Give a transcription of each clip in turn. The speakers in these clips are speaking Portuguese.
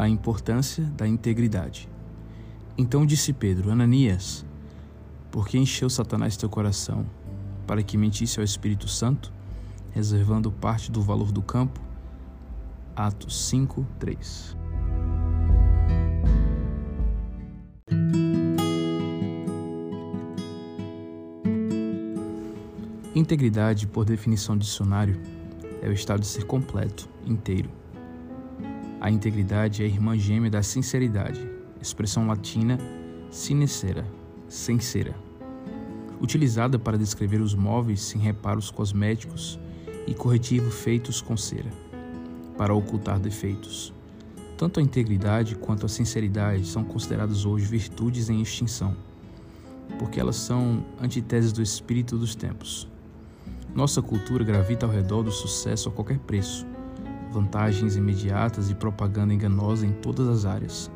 a importância da integridade. Então disse Pedro: Ananias, por que encheu Satanás teu coração para que mentisse ao Espírito Santo, reservando parte do valor do campo? Atos 5, 3. Integridade, por definição do dicionário, é o estado de ser completo, inteiro. A integridade é a irmã gêmea da sinceridade, expressão latina sincera, sincera, utilizada para descrever os móveis sem reparos cosméticos e corretivo feitos com cera, para ocultar defeitos. Tanto a integridade quanto a sinceridade são consideradas hoje virtudes em extinção, porque elas são antiteses do espírito dos tempos. Nossa cultura gravita ao redor do sucesso a qualquer preço, vantagens imediatas e propaganda enganosa em todas as áreas.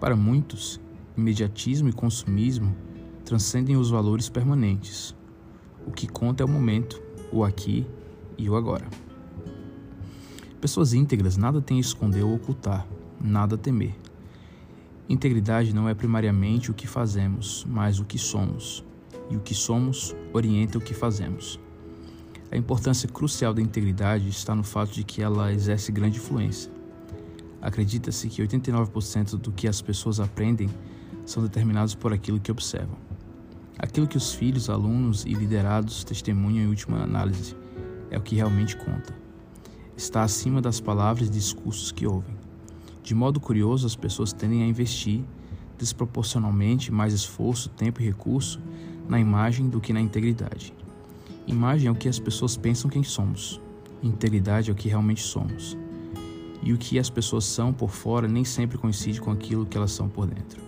Para muitos, imediatismo e consumismo transcendem os valores permanentes. O que conta é o momento, o aqui e o agora. Pessoas íntegras nada têm a esconder ou ocultar, nada a temer. Integridade não é primariamente o que fazemos, mas o que somos. E o que somos orienta o que fazemos. A importância crucial da integridade está no fato de que ela exerce grande influência. Acredita-se que 89% do que as pessoas aprendem são determinados por aquilo que observam. Aquilo que os filhos, alunos e liderados testemunham em última análise é o que realmente conta. Está acima das palavras e discursos que ouvem. De modo curioso, as pessoas tendem a investir desproporcionalmente mais esforço, tempo e recurso na imagem do que na integridade. Imagem é o que as pessoas pensam quem somos. Integridade é o que realmente somos. E o que as pessoas são por fora nem sempre coincide com aquilo que elas são por dentro.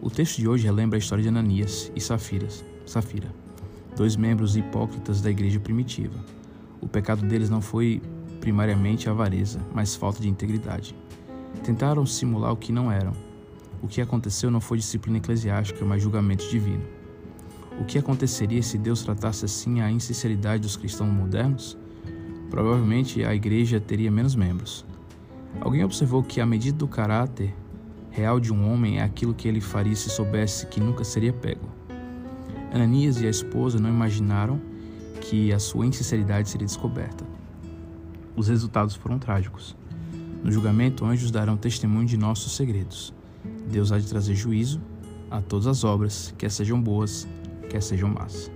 O texto de hoje relembra a história de Ananias e Safiras, Safira, dois membros hipócritas da igreja primitiva. O pecado deles não foi primariamente avareza, mas falta de integridade. Tentaram simular o que não eram. O que aconteceu não foi disciplina eclesiástica, mas julgamento divino. O que aconteceria se Deus tratasse assim a insinceridade dos cristãos modernos? Provavelmente a igreja teria menos membros. Alguém observou que a medida do caráter real de um homem é aquilo que ele faria se soubesse que nunca seria pego. Ananias e a esposa não imaginaram que a sua insinceridade seria descoberta. Os resultados foram trágicos. No julgamento, anjos darão testemunho de nossos segredos. Deus há de trazer juízo a todas as obras, quer sejam boas, quer sejam más.